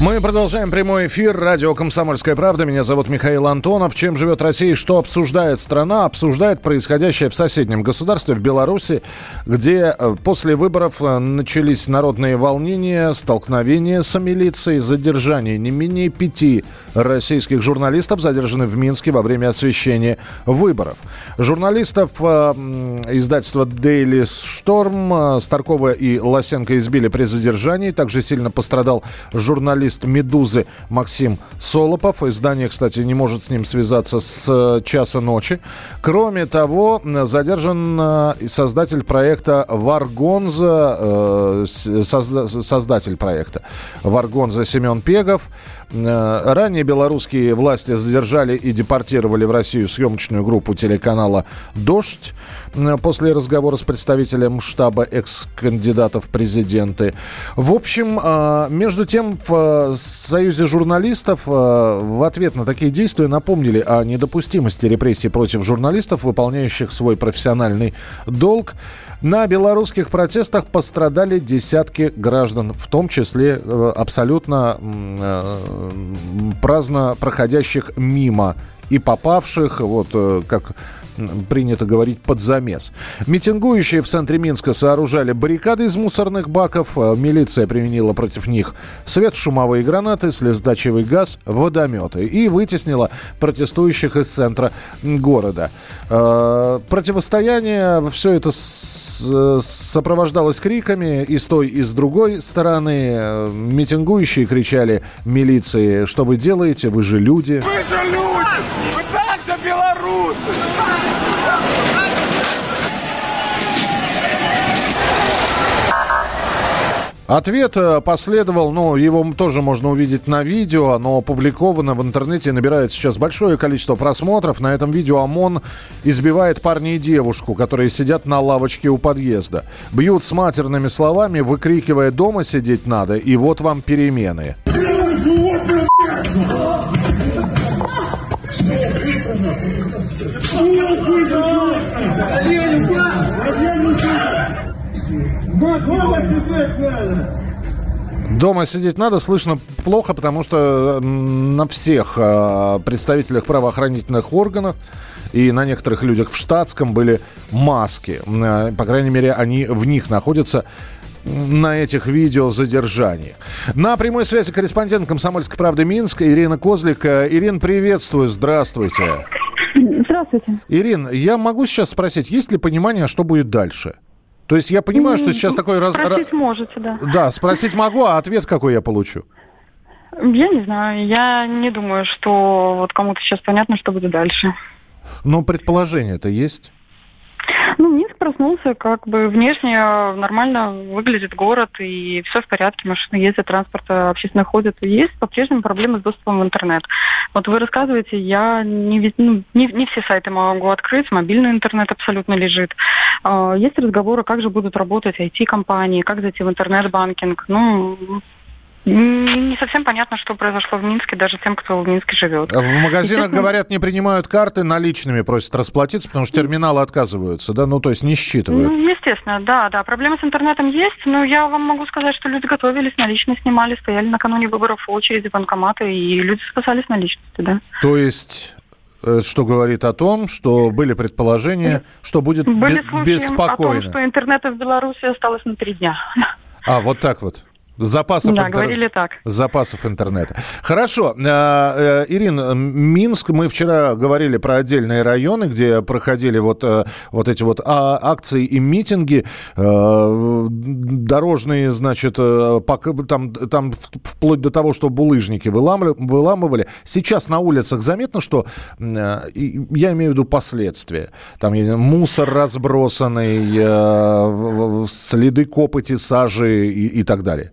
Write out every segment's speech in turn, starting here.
Мы продолжаем прямой эфир. Радио «Комсомольская правда». Меня зовут Михаил Антонов. Чем живет Россия что обсуждает страна? Обсуждает происходящее в соседнем государстве, в Беларуси, где э, после выборов э, начались народные волнения, столкновения с милицией, задержание не менее пяти российских журналистов задержаны в Минске во время освещения выборов. Журналистов э, издательства Daily Storm э, Старкова и Лосенко избили при задержании. Также сильно пострадал журналист «Медузы» Максим Солопов. Издание, кстати, не может с ним связаться с э, часа ночи. Кроме того, задержан э, создатель проекта «Варгонза», э, создатель проекта «Варгонза» Семен Пегов. Э, ранее белорусские власти задержали и депортировали в Россию съемочную группу телеканала «Дождь» после разговора с представителем штаба экс-кандидатов в президенты. В общем, э, между тем, в Союзе журналистов в ответ на такие действия напомнили о недопустимости репрессий против журналистов, выполняющих свой профессиональный долг. На белорусских протестах пострадали десятки граждан, в том числе э, абсолютно э, праздно проходящих мимо и попавших, вот э, как принято говорить, под замес. Митингующие в центре Минска сооружали баррикады из мусорных баков. Милиция применила против них светошумовые гранаты, слезоточивый газ, водометы и вытеснила протестующих из центра города. Противостояние, все это сопровождалось криками и с той, и с другой стороны. Митингующие кричали милиции, что вы делаете, вы же люди. Вы же люди! Вы также белорусы! Ответ э, последовал, ну, его тоже можно увидеть на видео, оно опубликовано в интернете, набирает сейчас большое количество просмотров. На этом видео ОМОН избивает парня и девушку, которые сидят на лавочке у подъезда. Бьют с матерными словами, выкрикивая «дома сидеть надо» и «вот вам перемены». Дома сидеть надо! Дома сидеть надо, слышно плохо, потому что на всех э, представителях правоохранительных органов и на некоторых людях в штатском были маски. Э, по крайней мере, они в них находятся на этих видео задержаний. На прямой связи корреспондент «Комсомольской правды» Минска Ирина Козлик. Э, Ирин, приветствую, здравствуйте. Здравствуйте. Ирин, я могу сейчас спросить, есть ли понимание, что будет дальше? То есть я понимаю, что сейчас такой раз... Спросить можете, да. Да, спросить могу, а ответ какой я получу? Я не знаю. Я не думаю, что вот кому-то сейчас понятно, что будет дальше. Но предположение-то есть? Ну, Минск проснулся, как бы внешне нормально выглядит город, и все в порядке, машины ездят, транспорт общественно ходит. Есть по-прежнему проблемы с доступом в интернет. Вот вы рассказываете, я не, ну, не, не все сайты могу открыть, мобильный интернет абсолютно лежит. А, есть разговоры, как же будут работать IT-компании, как зайти в интернет-банкинг. Ну, не совсем понятно, что произошло в Минске, даже тем, кто в Минске живет. В магазинах, говорят, не принимают карты, наличными просят расплатиться, потому что терминалы отказываются, да? Ну, то есть не считывают. Ну, естественно, да, да. Проблемы с интернетом есть, но я вам могу сказать, что люди готовились, наличные снимали, стояли накануне выборов в очереди банкоматы, и люди спасались наличности, да. То есть э, что говорит о том, что были предположения, что будет были беспокойно. о том, что интернета в Беларуси осталось на три дня. А, вот так вот. Запасов, да, интер... говорили так. Запасов интернета. Хорошо. Э, э, Ирина, Минск, мы вчера говорили про отдельные районы, где проходили вот, э, вот эти вот а, акции и митинги. Дорожные, значит, там, там вплоть до того, что булыжники выламывали. Сейчас на улицах заметно, что, я имею в виду последствия. Там мусор разбросанный, следы копоти, сажи и, и так далее.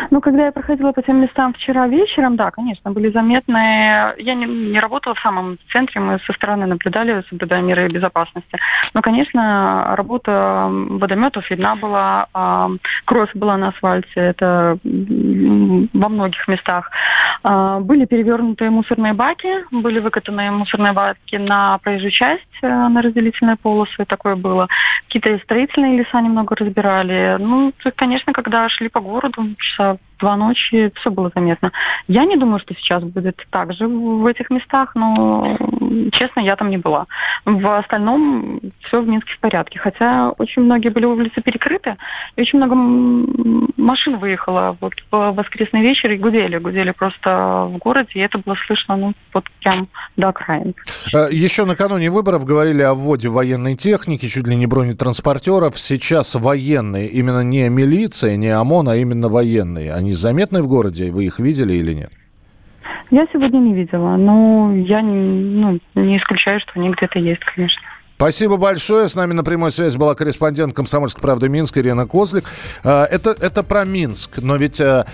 Ну, когда я проходила по тем местам вчера вечером, да, конечно, были заметные... Я не, не работала в самом центре, мы со стороны наблюдали, соблюдая меры безопасности. Но, конечно, работа водометов видна была, а, кросс была на асфальте, это во многих местах. А, были перевернутые мусорные баки, были выкатанные мусорные баки на проезжую часть, э, на разделительные полосы, такое было. Какие-то строительные леса немного разбирали. Ну, конечно, когда шли по городу, часа know два ночи, все было заметно. Я не думаю, что сейчас будет так же в этих местах, но, честно, я там не была. В остальном все в Минске в порядке. Хотя очень многие были улицы перекрыты, и очень много машин выехало вот в воскресный вечер и гудели. Гудели просто в городе, и это было слышно, ну, вот прям до окраин. Э, Еще накануне выборов говорили о вводе военной техники, чуть ли не бронетранспортеров. Сейчас военные, именно не милиция, не ОМОН, а именно военные. Они заметны в городе? Вы их видели или нет? Я сегодня не видела, но я ну, не исключаю, что они где-то есть, конечно. Спасибо большое. С нами на прямой связи была корреспондент «Комсомольской правды» Минска Ирина Козлик. Э, это, это про Минск, но ведь э,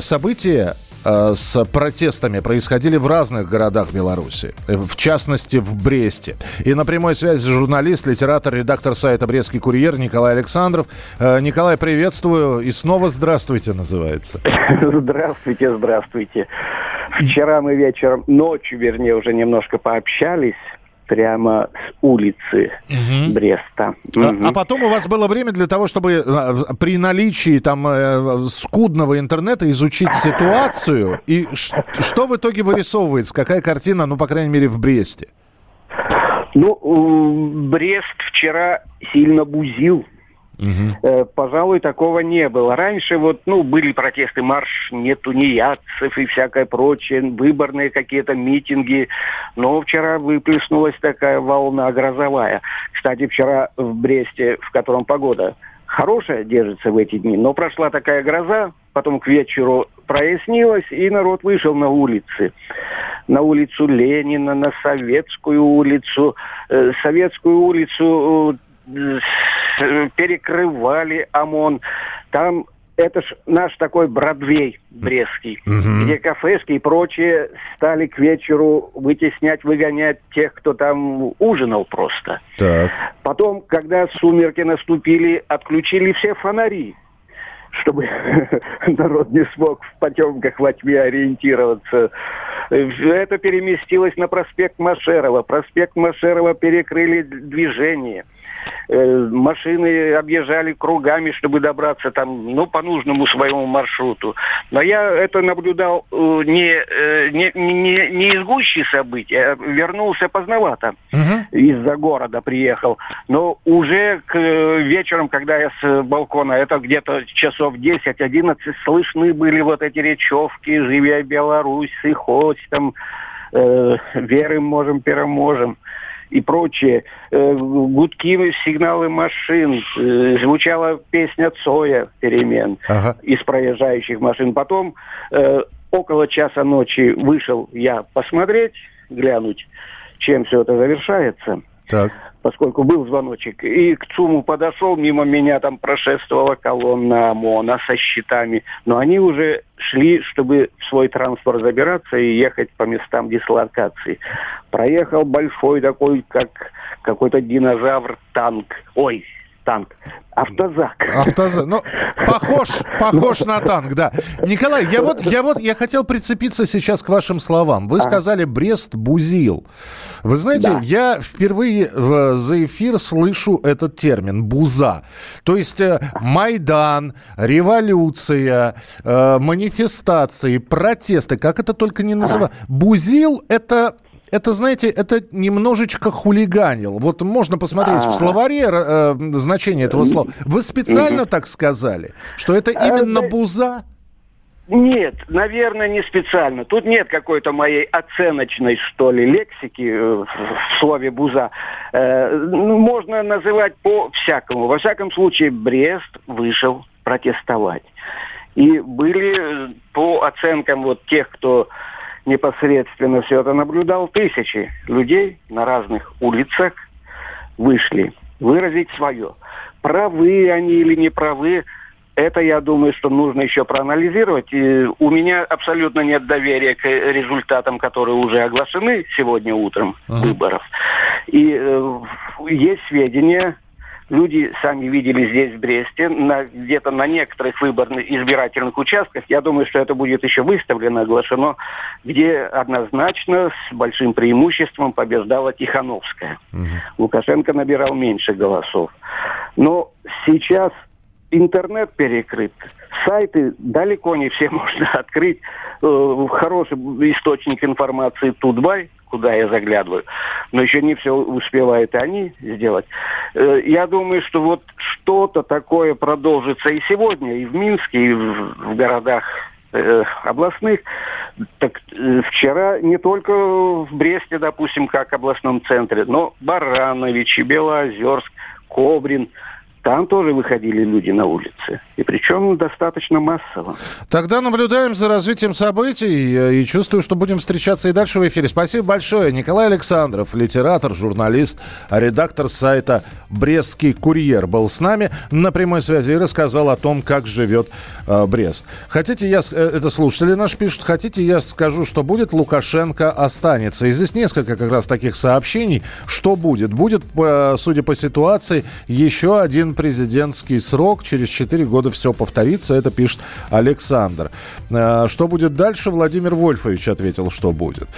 события Э, с протестами происходили в разных городах Беларуси, в частности в Бресте. И на прямой связи журналист, литератор, редактор сайта «Брестский курьер» Николай Александров. Э, Николай, приветствую и снова здравствуйте называется. Здравствуйте, здравствуйте. Вчера мы вечером, ночью, вернее, уже немножко пообщались прямо с улицы угу. Бреста. Угу. А, потом у вас было время для того, чтобы э, при наличии там э, скудного интернета изучить ситуацию. И что в итоге вырисовывается? Какая картина, ну, по крайней мере, в Бресте? Ну, Брест вчера сильно бузил Угу. Пожалуй, такого не было. Раньше вот, ну, были протесты, марш нет тунеядцев и всякое прочее, выборные какие-то митинги. Но вчера выплеснулась такая волна грозовая. Кстати, вчера в Бресте, в котором погода хорошая держится в эти дни, но прошла такая гроза, потом к вечеру прояснилось, и народ вышел на улицы. На улицу Ленина, на Советскую улицу. Э, Советскую улицу перекрывали ОМОН. Там это ж наш такой Бродвей Брестский, угу. где кафешки и прочие стали к вечеру вытеснять, выгонять тех, кто там ужинал просто. Так. Потом, когда сумерки наступили, отключили все фонари, чтобы народ не смог в потемках во тьме ориентироваться. Это переместилось на проспект Машерова. Проспект Машерова перекрыли движение – Э, машины объезжали кругами, чтобы добраться там, ну, по нужному своему маршруту. Но я это наблюдал э, не, э, не, не, не из гущи событий, а вернулся поздновато. Угу. Из-за города приехал. Но уже к вечером, когда я с балкона, это где-то часов 10-11, слышны были вот эти речевки «Живя Беларусь», «Хоть там», э, «Веры можем, переможем» и прочее, э, гудки, сигналы машин, э, звучала песня Цоя перемен ага. из проезжающих машин. Потом э, около часа ночи вышел я посмотреть, глянуть, чем все это завершается. Так поскольку был звоночек. И к ЦУМу подошел, мимо меня там прошествовала колонна ОМОНа со щитами. Но они уже шли, чтобы в свой транспорт забираться и ехать по местам дислокации. Проехал большой такой, как какой-то динозавр, танк. Ой, танк. Автозак. Автозак. Ну, похож, похож на танк, да. Николай, я вот, я вот, я хотел прицепиться сейчас к вашим словам. Вы сказали Брест бузил. Вы знаете, да. я впервые в, за эфир слышу этот термин буза. То есть э, Майдан, революция, э, манифестации, протесты, как это только не называют. Бузил это это, знаете, это немножечко хулиганил. Вот можно посмотреть в словаре э, значение этого слова. Вы специально так сказали, что это а, именно буза? Нет, наверное, не специально. Тут нет какой-то моей оценочной, что ли, лексики э, в слове «буза». Э, ну, можно называть по-всякому. Во всяком случае, Брест вышел протестовать. И были, по оценкам вот тех, кто непосредственно все это наблюдал, тысячи людей на разных улицах вышли выразить свое. Правы они или не правы, это, я думаю, что нужно еще проанализировать. И у меня абсолютно нет доверия к результатам, которые уже оглашены сегодня утром uh-huh. выборов. И э, есть сведения, люди сами видели здесь, в Бресте, на, где-то на некоторых выборных избирательных участках, я думаю, что это будет еще выставлено, оглашено, где однозначно с большим преимуществом побеждала Тихановская. Угу. Лукашенко набирал меньше голосов. Но сейчас интернет перекрыт, сайты далеко не все можно открыть. Э, хороший источник информации Тутбай, куда я заглядываю, но еще не все успевают они сделать. Э, я думаю, что вот что-то такое продолжится и сегодня, и в Минске, и в, городах э, областных. Так вчера не только в Бресте, допустим, как областном центре, но Баранович, Белоозерск, Кобрин – там тоже выходили люди на улицы. И причем достаточно массово. Тогда наблюдаем за развитием событий э, и чувствую, что будем встречаться и дальше в эфире. Спасибо большое. Николай Александров, литератор, журналист, редактор сайта «Брестский курьер» был с нами на прямой связи и рассказал о том, как живет э, Брест. Хотите, я... Э, это слушатели наши пишут. Хотите, я скажу, что будет? Лукашенко останется. И здесь несколько как раз таких сообщений. Что будет? Будет, э, судя по ситуации, еще один президентский срок, через 4 года все повторится, это пишет Александр. Э, что будет дальше? Владимир Вольфович ответил, что будет.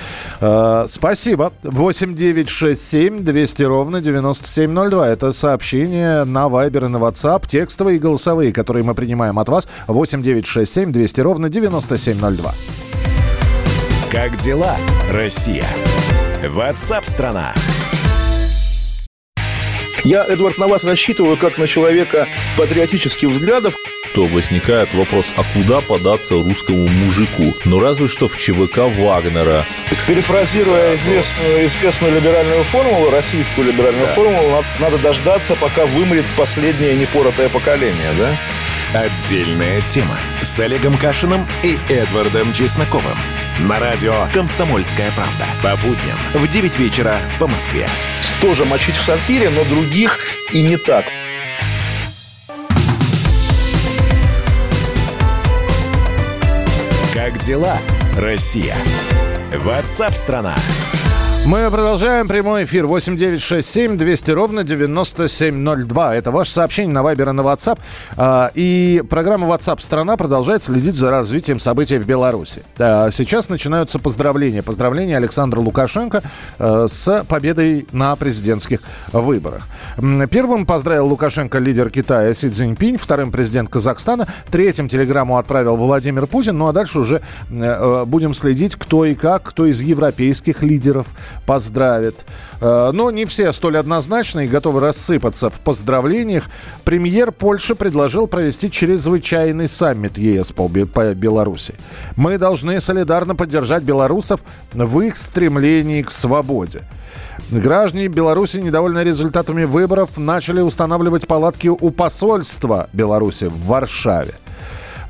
Э, спасибо. 8 9 6 7 200 ровно 9702. Это сообщение на Viber и на WhatsApp, текстовые и голосовые, которые мы принимаем от вас. 8 9 6 7 200 ровно 9702. Как дела, Россия? Ватсап-страна! Я, Эдвард, на вас рассчитываю как на человека патриотических взглядов. То возникает вопрос, а куда податься русскому мужику? Ну, разве что в ЧВК Вагнера. Перефразируя известную, известную либеральную формулу, российскую либеральную да. формулу, надо дождаться, пока вымрет последнее непоротое поколение, да? Отдельная тема с Олегом Кашиным и Эдвардом Чесноковым. На радио «Комсомольская правда». По будням в 9 вечера по Москве. Тоже мочить в сортире, но других и не так. Как дела, Россия? Ватсап-страна! Мы продолжаем прямой эфир 8967 200 ровно 9702. Это ваше сообщение на Вайбер и на WhatsApp. А, и программа WhatsApp страна продолжает следить за развитием событий в Беларуси. Сейчас начинаются поздравления. Поздравления Александра Лукашенко а, с победой на президентских выборах. Первым поздравил Лукашенко лидер Китая Си Цзиньпинь, вторым президент Казахстана, третьим телеграмму отправил Владимир Путин. Ну а дальше уже э, будем следить, кто и как, кто из европейских лидеров поздравит. Э, но не все столь однозначны и готовы рассыпаться в поздравлениях. Премьер Польши предложил провести чрезвычайный саммит ЕС по Беларуси. Мы должны солидарно поддержать белорусов в их стремлении к свободе. Граждане Беларуси, недовольны результатами выборов, начали устанавливать палатки у посольства Беларуси в Варшаве.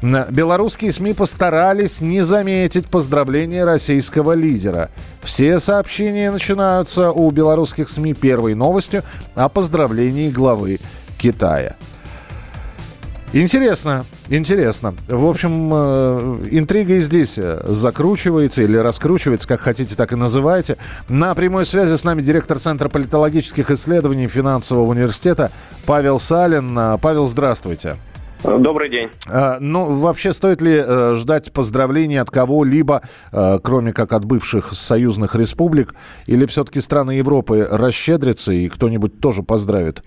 Белорусские СМИ постарались не заметить поздравления российского лидера. Все сообщения начинаются у белорусских СМИ первой новостью о поздравлении главы Китая. Интересно, интересно. В общем, э, интрига и здесь э, закручивается или раскручивается, как хотите, так и называйте. На прямой связи с нами директор Центра политологических исследований финансового университета Павел Салин. Павел, здравствуйте. Добрый день. А, ну, вообще, стоит ли э, ждать поздравлений от кого-либо, э, кроме как от бывших союзных республик, или все-таки страны Европы расщедрятся и кто-нибудь тоже поздравит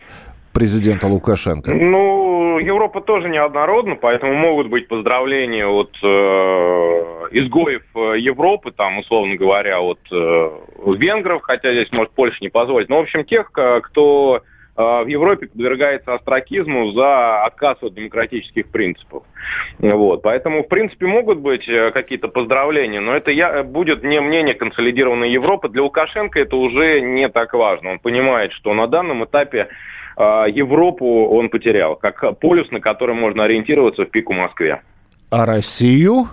президента Лукашенко? Ну, Европа тоже неоднородна, поэтому могут быть поздравления от э, изгоев э, Европы, там, условно говоря, от э, венгров, хотя здесь, может, Польша не позволить. Но, в общем, тех, кто в Европе подвергается астракизму за отказ от демократических принципов. Вот. Поэтому, в принципе, могут быть э, какие-то поздравления, но это я, будет не мнение консолидированной Европы. Для Лукашенко это уже не так важно. Он понимает, что на данном этапе э, Европу он потерял, как полюс, на который можно ориентироваться в пику Москве. А Россию?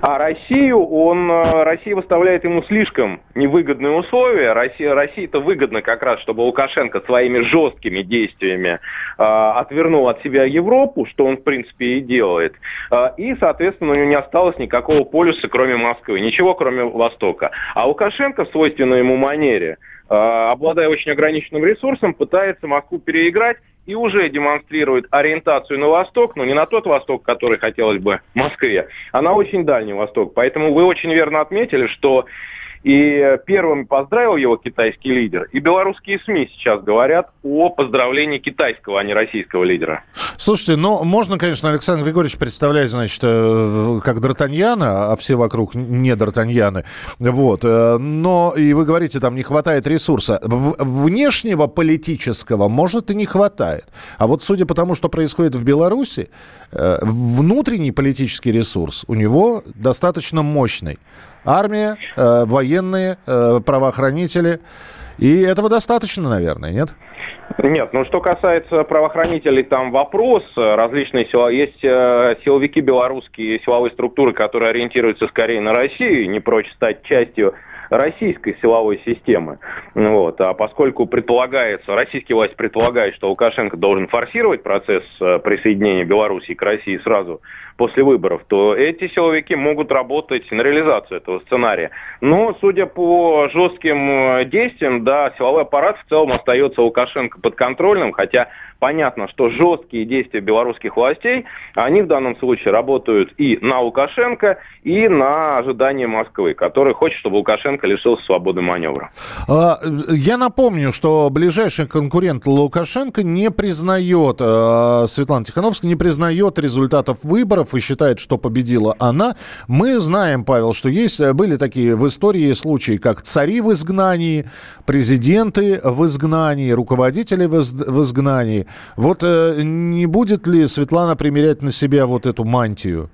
А Россию, он, э, Россия выставляет ему слишком невыгодные условия. Россия, России это выгодно как раз, чтобы Лукашенко своими жесткими действиями э, отвернул от себя Европу, что он в принципе и делает. Э, и, соответственно, у него не осталось никакого полюса, кроме Москвы, ничего кроме Востока. А Лукашенко в свойственной ему манере э, обладая очень ограниченным ресурсом, пытается Москву переиграть и уже демонстрирует ориентацию на восток, но не на тот восток, который хотелось бы Москве, а на очень дальний восток. Поэтому вы очень верно отметили, что и первым поздравил его китайский лидер. И белорусские СМИ сейчас говорят о поздравлении китайского, а не российского лидера. Слушайте, ну, можно, конечно, Александр Григорьевич представлять, значит, э, как Д'Артаньяна, а все вокруг не Д'Артаньяны. Вот. Э, но, и вы говорите, там не хватает ресурса. Внешнего политического, может, и не хватает. А вот судя по тому, что происходит в Беларуси, э, внутренний политический ресурс у него достаточно мощный армия, э, военные, э, правоохранители. И этого достаточно, наверное, нет? Нет, ну что касается правоохранителей, там вопрос. Различные сила... Есть э, силовики белорусские, силовые структуры, которые ориентируются скорее на Россию, не прочь стать частью российской силовой системы. Вот. А поскольку предполагается, российские власти предполагают, что Лукашенко должен форсировать процесс э, присоединения Беларуси к России сразу после выборов, то эти силовики могут работать на реализацию этого сценария. Но, судя по жестким э, действиям, да, силовой аппарат в целом остается Лукашенко подконтрольным, хотя понятно, что жесткие действия белорусских властей, они в данном случае работают и на Лукашенко, и на ожидание Москвы, который хочет, чтобы Лукашенко лишился свободы маневра. А, я напомню, что ближайший конкурент Лукашенко не признает, э, Светлана Тихановская не признает результатов выборов и считает, что победила она. Мы знаем, Павел, что есть, были такие в истории случаи, как цари в изгнании, президенты в изгнании, руководители в изгнании. Вот э, не будет ли Светлана примерять на себя вот эту мантию?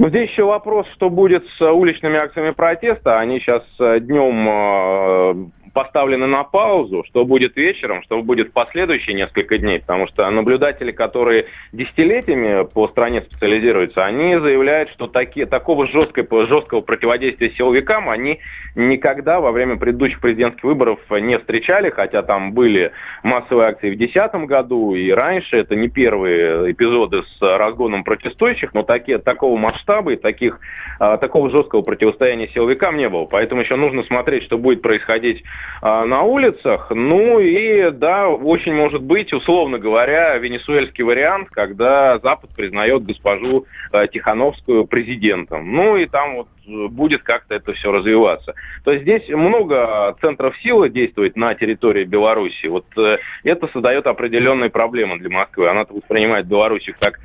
Ну, здесь еще вопрос, что будет с уличными акциями протеста. Они сейчас э, днем э, поставлены на паузу, что будет вечером, что будет в последующие несколько дней, потому что наблюдатели, которые десятилетиями по стране специализируются, они заявляют, что такие, такого жесткого, жесткого противодействия силовикам они никогда во время предыдущих президентских выборов не встречали, хотя там были массовые акции в 2010 году и раньше, это не первые эпизоды с разгоном протестующих, но такие, такого масштаба и таких, а, такого жесткого противостояния силовикам не было. Поэтому еще нужно смотреть, что будет происходить на улицах. Ну и да, очень может быть, условно говоря, венесуэльский вариант, когда Запад признает госпожу а, Тихановскую президентом. Ну и там вот будет как-то это все развиваться. То есть здесь много центров силы действует на территории Беларуси. Вот э, это создает определенные проблемы для Москвы. Она воспринимает Беларусь как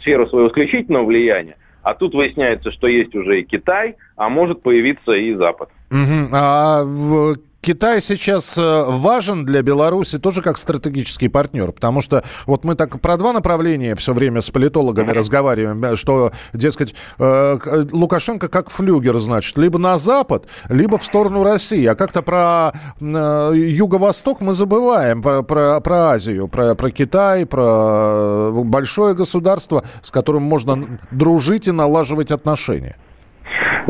сферу своего исключительного влияния. А тут выясняется, что есть уже и Китай, а может появиться и Запад. Угу. А Китай сейчас э, важен для Беларуси тоже как стратегический партнер, потому что вот мы так про два направления все время с политологами разговариваем, что, дескать, э, Лукашенко как флюгер, значит, либо на Запад, либо в сторону России, а как-то про э, Юго-Восток мы забываем, про, про, про Азию, про, про Китай, про большое государство, с которым можно дружить и налаживать отношения.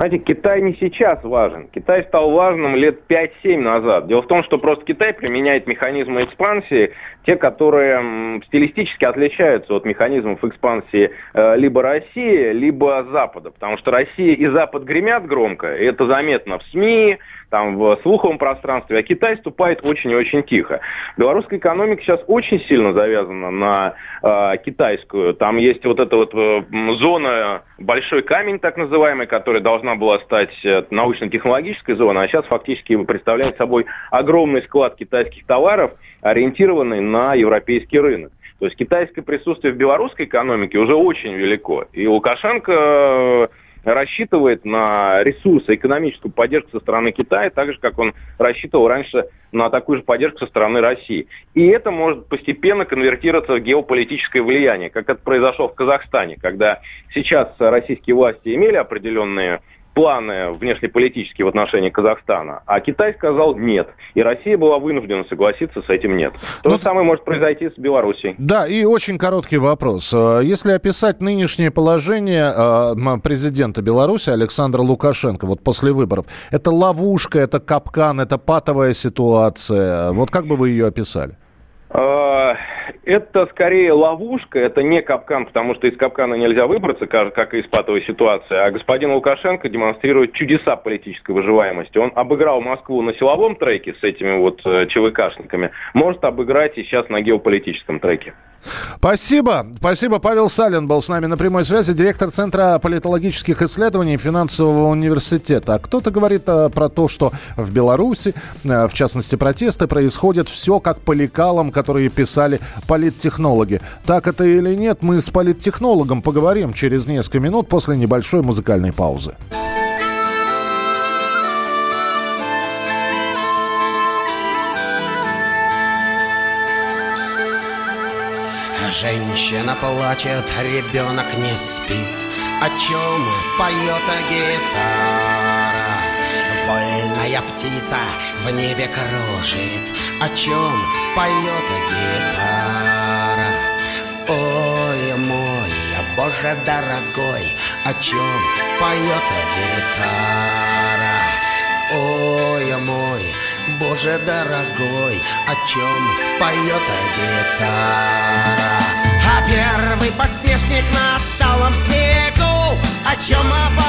Знаете, Китай не сейчас важен. Китай стал важным лет 5-7 назад. Дело в том, что просто Китай применяет механизмы экспансии, те, которые стилистически отличаются от механизмов экспансии э, либо России, либо Запада. Потому что Россия и Запад гремят громко, и это заметно в СМИ, там, в слуховом пространстве, а Китай ступает очень и очень тихо. Белорусская экономика сейчас очень сильно завязана на э, китайскую. Там есть вот эта вот э, зона, большой камень так называемый, которая должна была стать э, научно-технологической зоной, а сейчас фактически представляет собой огромный склад китайских товаров, ориентированный на европейский рынок. То есть китайское присутствие в белорусской экономике уже очень велико. И Лукашенко э, рассчитывает на ресурсы, экономическую поддержку со стороны Китая, так же, как он рассчитывал раньше на такую же поддержку со стороны России. И это может постепенно конвертироваться в геополитическое влияние, как это произошло в Казахстане, когда сейчас российские власти имели определенные планы внешнеполитические в отношении Казахстана, а Китай сказал нет. И Россия была вынуждена согласиться с этим нет. То ну, же самое может произойти с Белоруссией. Да, и очень короткий вопрос. Э, если описать нынешнее положение э, президента Беларуси Александра Лукашенко вот после выборов, это ловушка, это капкан, это патовая ситуация. Вот как бы вы ее описали? Это скорее ловушка, это не капкан, потому что из капкана нельзя выбраться, как и из патовой ситуации. А господин Лукашенко демонстрирует чудеса политической выживаемости. Он обыграл Москву на силовом треке с этими вот э, ЧВКшниками, может обыграть и сейчас на геополитическом треке. Спасибо. Спасибо. Павел Салин был с нами на прямой связи, директор Центра политологических исследований финансового университета. А кто-то говорит а, про то, что в Беларуси, а, в частности, протесты происходят все как по лекалам, которые писали политтехнологи. Так это или нет, мы с политтехнологом поговорим через несколько минут после небольшой музыкальной паузы. Женщина плачет, ребенок не спит. О чем поет гитара Вольная птица в небе кружит. О чем поет гитара Ой, мой, Боже дорогой О чем поет гитара Ой, мой, Боже дорогой, о чем поет гитара? А первый подснежник на талом снегу, о чем поет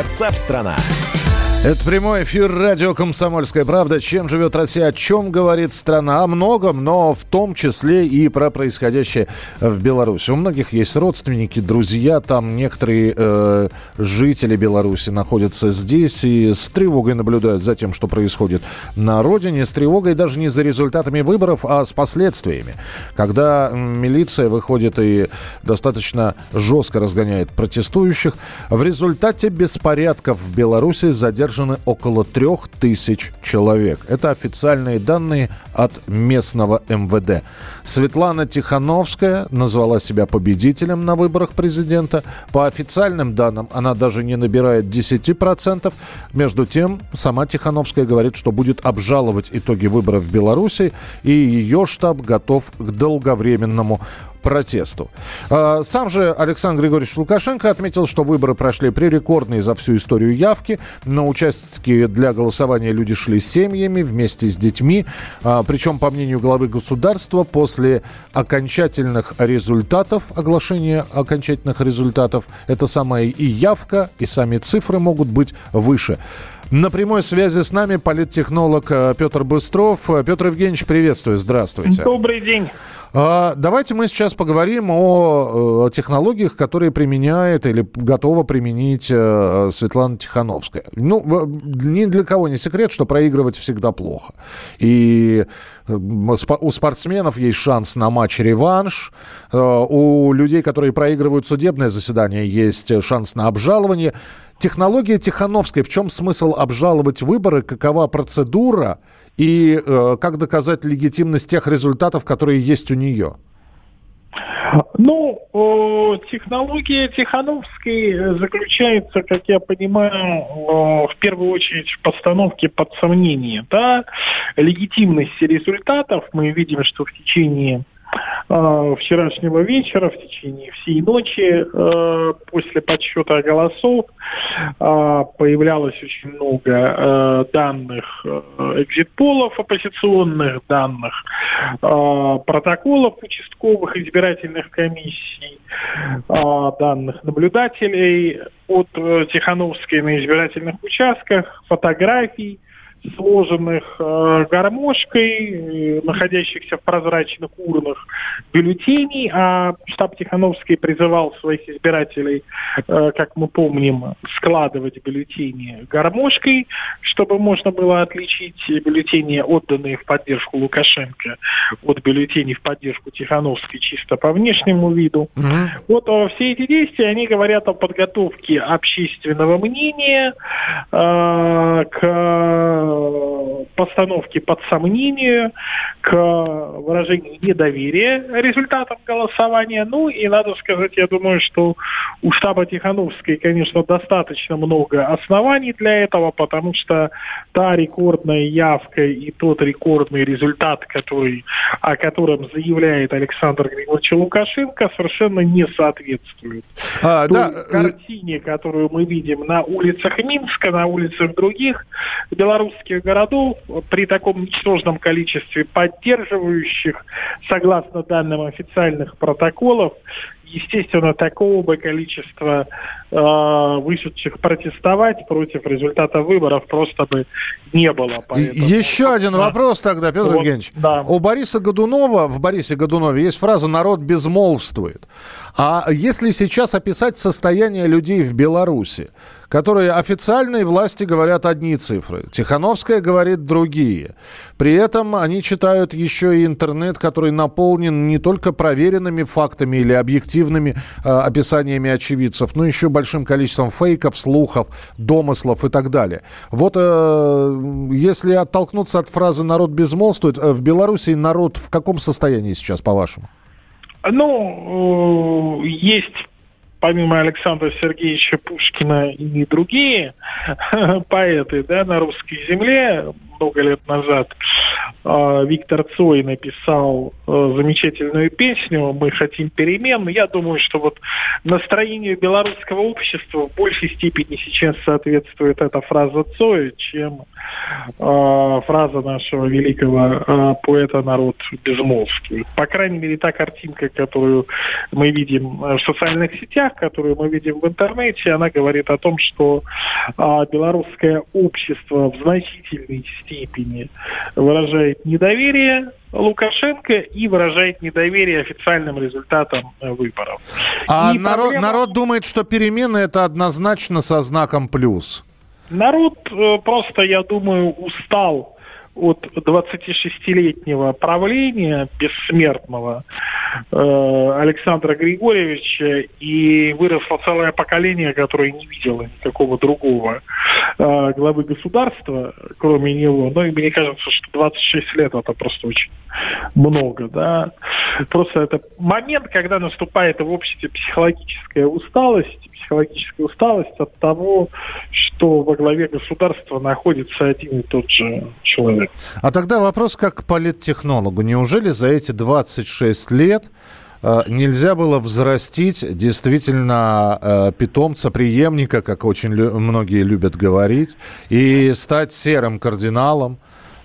Ватсап-страна! Это прямой эфир радио «Комсомольская правда». Чем живет Россия, о чем говорит страна? О многом, но в том числе и про происходящее в Беларуси. У многих есть родственники, друзья. Там некоторые э, жители Беларуси находятся здесь и с тревогой наблюдают за тем, что происходит на родине. С тревогой даже не за результатами выборов, а с последствиями. Когда милиция выходит и достаточно жестко разгоняет протестующих, в результате беспорядков в Беларуси задерживают задержаны около трех тысяч человек. Это официальные данные от местного МВД. Светлана Тихановская назвала себя победителем на выборах президента. По официальным данным она даже не набирает 10%. Между тем, сама Тихановская говорит, что будет обжаловать итоги выборов в Беларуси, и ее штаб готов к долговременному протесту. А, Сам же Александр Григорьевич Лукашенко отметил, что выборы прошли при рекордной за всю историю явки. На участки для голосования люди шли семьями вместе с детьми. А, Причем, по мнению главы государства, после окончательных результатов, оглашения окончательных результатов, это самая и явка, и сами цифры могут быть выше. На прямой связи с нами политтехнолог э, Петр Быстров. Э, Петр Евгеньевич, приветствую, здравствуйте. Добрый день. А, Давайте мы сейчас поговорим о, э, технологиях, которые применяет или готова применить Светлана Тихановская. Ну, ни для кого не секрет, что проигрывать всегда плохо. И у спортсменов есть шанс на матч-реванш. У людей, которые проигрывают судебное заседание, есть шанс на обжалование. Технология Тихановской, в чем смысл обжаловать выборы, какова процедура и э, как доказать легитимность тех результатов, которые есть у нее? Ну, технология Тихановской заключается, как я понимаю, в первую очередь в постановке под сомнение да, легитимности результатов. Мы видим, что в течение э, вчерашнего вечера, в течение всей ночи э, после подсчета голосов э, появлялось очень много э, данных э, экзит-полов оппозиционных, данных э, протоколов участковых избирательных комиссий, данных наблюдателей от Тихановской на избирательных участках, фотографий, сложенных э, гармошкой, э, находящихся в прозрачных урнах бюллетеней, а штаб Тихановской призывал своих избирателей, э, как мы помним, складывать бюллетени гармошкой, чтобы можно было отличить бюллетени, отданные в поддержку Лукашенко, от бюллетеней в поддержку Тихановской чисто по внешнему виду. Вот э, все эти действия, они говорят о подготовке общественного мнения э, к э, постановке под сомнение, к выражению недоверия результатам голосования. Ну и надо сказать, я думаю, что у штаба Тихановской, конечно, достаточно много оснований для этого, потому что та рекордная явка и тот рекордный результат, который, о котором заявляет Александр Григорьевич Лукашенко, совершенно не соответствует А, той да, э, картине, которую мы видим на улицах Минска, на улицах других белорусских городов, при таком ничтожном количестве поддерживающих, согласно данным официальных протоколов, естественно, такого бы количества э, вышедших протестовать против результата выборов просто бы не было. Поэтому- Еще один вопрос тогда, Петр Вот, Евгеньевич. да. У Бориса Годунова, в Борисе Годунове есть фраза «народ безмолвствует». А если сейчас описать состояние людей в Беларуси, которые официальные власти говорят одни цифры, Тихановская говорит другие. При этом они читают еще и интернет, который наполнен не только проверенными фактами или объективными э, описаниями очевидцев, но еще большим количеством фейков, слухов, домыслов и так далее. Вот э, если оттолкнуться от фразы «народ безмолвствует», э, в Беларуси народ в каком состоянии сейчас, по-вашему? Ну, э, есть помимо Александра Сергеевича Пушкина и другие поэты да, на русской земле много лет назад. Э, Виктор Цой написал э, замечательную песню «Мы хотим перемен». Я думаю, что вот настроению белорусского общества в большей степени сейчас соответствует эта фраза Цоя, чем э, фраза нашего великого э, поэта «Народ безмолвствует». По крайней мере, та картинка, которую мы видим э, в социальных сетях, которую мы видим в интернете, она говорит о том, что белорусское общество в значительной степени выражает недоверие Лукашенко и выражает недоверие официальным результатам э, выборов. А И народ, проблема- народ думает, что перемены это однозначно со знаком плюс. Народ э, просто, я думаю, устал от 26-летнего правления бессмертного Александра Григорьевича, и выросло целое поколение, которое не видело никакого другого э, главы государства, кроме него. Ну и мне кажется, что 26 лет это просто очень много, да. Просто это момент, когда наступает в обществе психологическая усталость, психологическая усталость от того, что во главе государства находится один и тот же человек. А тогда вопрос как к политтехнологу. Неужели за эти 26 лет э, нельзя было взрастить действительно э, питомца, преемника, как очень лю- многие любят говорить, и стать серым кардиналом,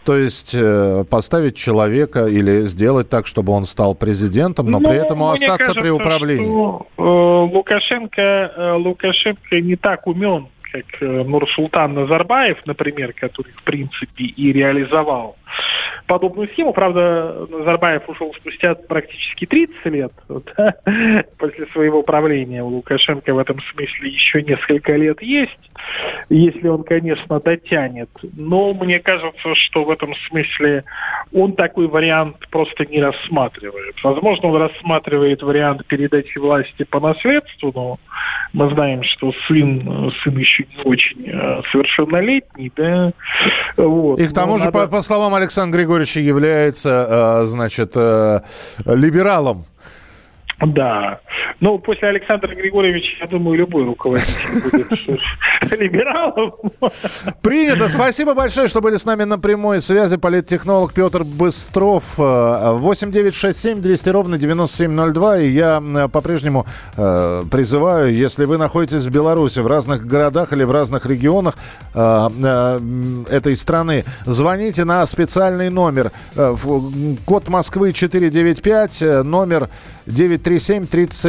то есть э, поставить человека или сделать так, чтобы он стал президентом, но Ну, при этом остаться при кажется, управлении. что, э, Лукашенко, э, Лукашенко не так умен, как э, Нурсултан Назарбаев, например, который, в принципе, и реализовал подобную схему. Правда, Назарбаев ушел спустя практически 30 лет да, после своего правления. У Лукашенко в этом смысле еще несколько лет есть, если он, конечно, дотянет. Но мне кажется, что в этом смысле он такой вариант просто не рассматривает. Возможно, он рассматривает вариант передачи власти по наследству, но мы знаем, что сын, сын еще очень э, совершеннолетний, да. Вот. И к тому Но же, надо- по, по словам Александра Григорьевича, является, э, значит, э, либералом. Да. Ну, после Александра Григорьевича, я думаю, любой руководитель будет либералом. Принято. Спасибо большое, что были с нами на прямой связи. Политтехнолог Петр Быстров. Э, 8967 200 ровно 9702. И я э, по-прежнему э, призываю, если вы находитесь в Беларуси, в разных городах или в разных регионах э, э, этой страны, звоните на специальный номер. Э, Код Москвы 495, э, номер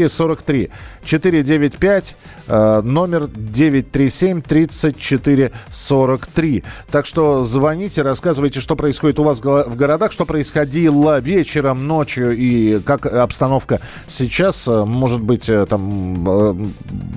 937-34-43. 495, э, номер 937-34-43. Так что звоните, рассказывайте, что происходит у вас в городах, что происходило вечером, ночью и как обстановка сейчас. Э, Может быть, э, там э,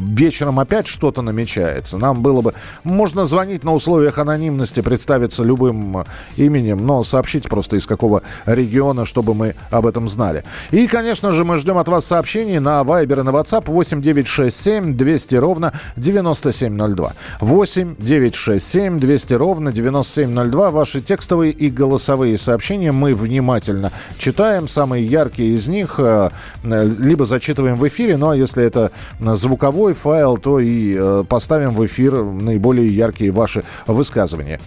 вечером опять что-то намечается. Нам было бы... Можно звонить на условиях анонимности, представиться любым именем, но сообщите просто из какого региона, чтобы мы об этом знали. И, конечно же, мы ждем от вас сообщений на Viber и на WhatsApp 8 967 200 ровно 9702. 8 967 200 ровно 9702. Ваши текстовые и голосовые сообщения мы внимательно читаем. Самые яркие из них э, э, либо зачитываем в эфире, ну а если это звуковой файл, то и э, поставим в эфир наиболее яркие ваши высказывания.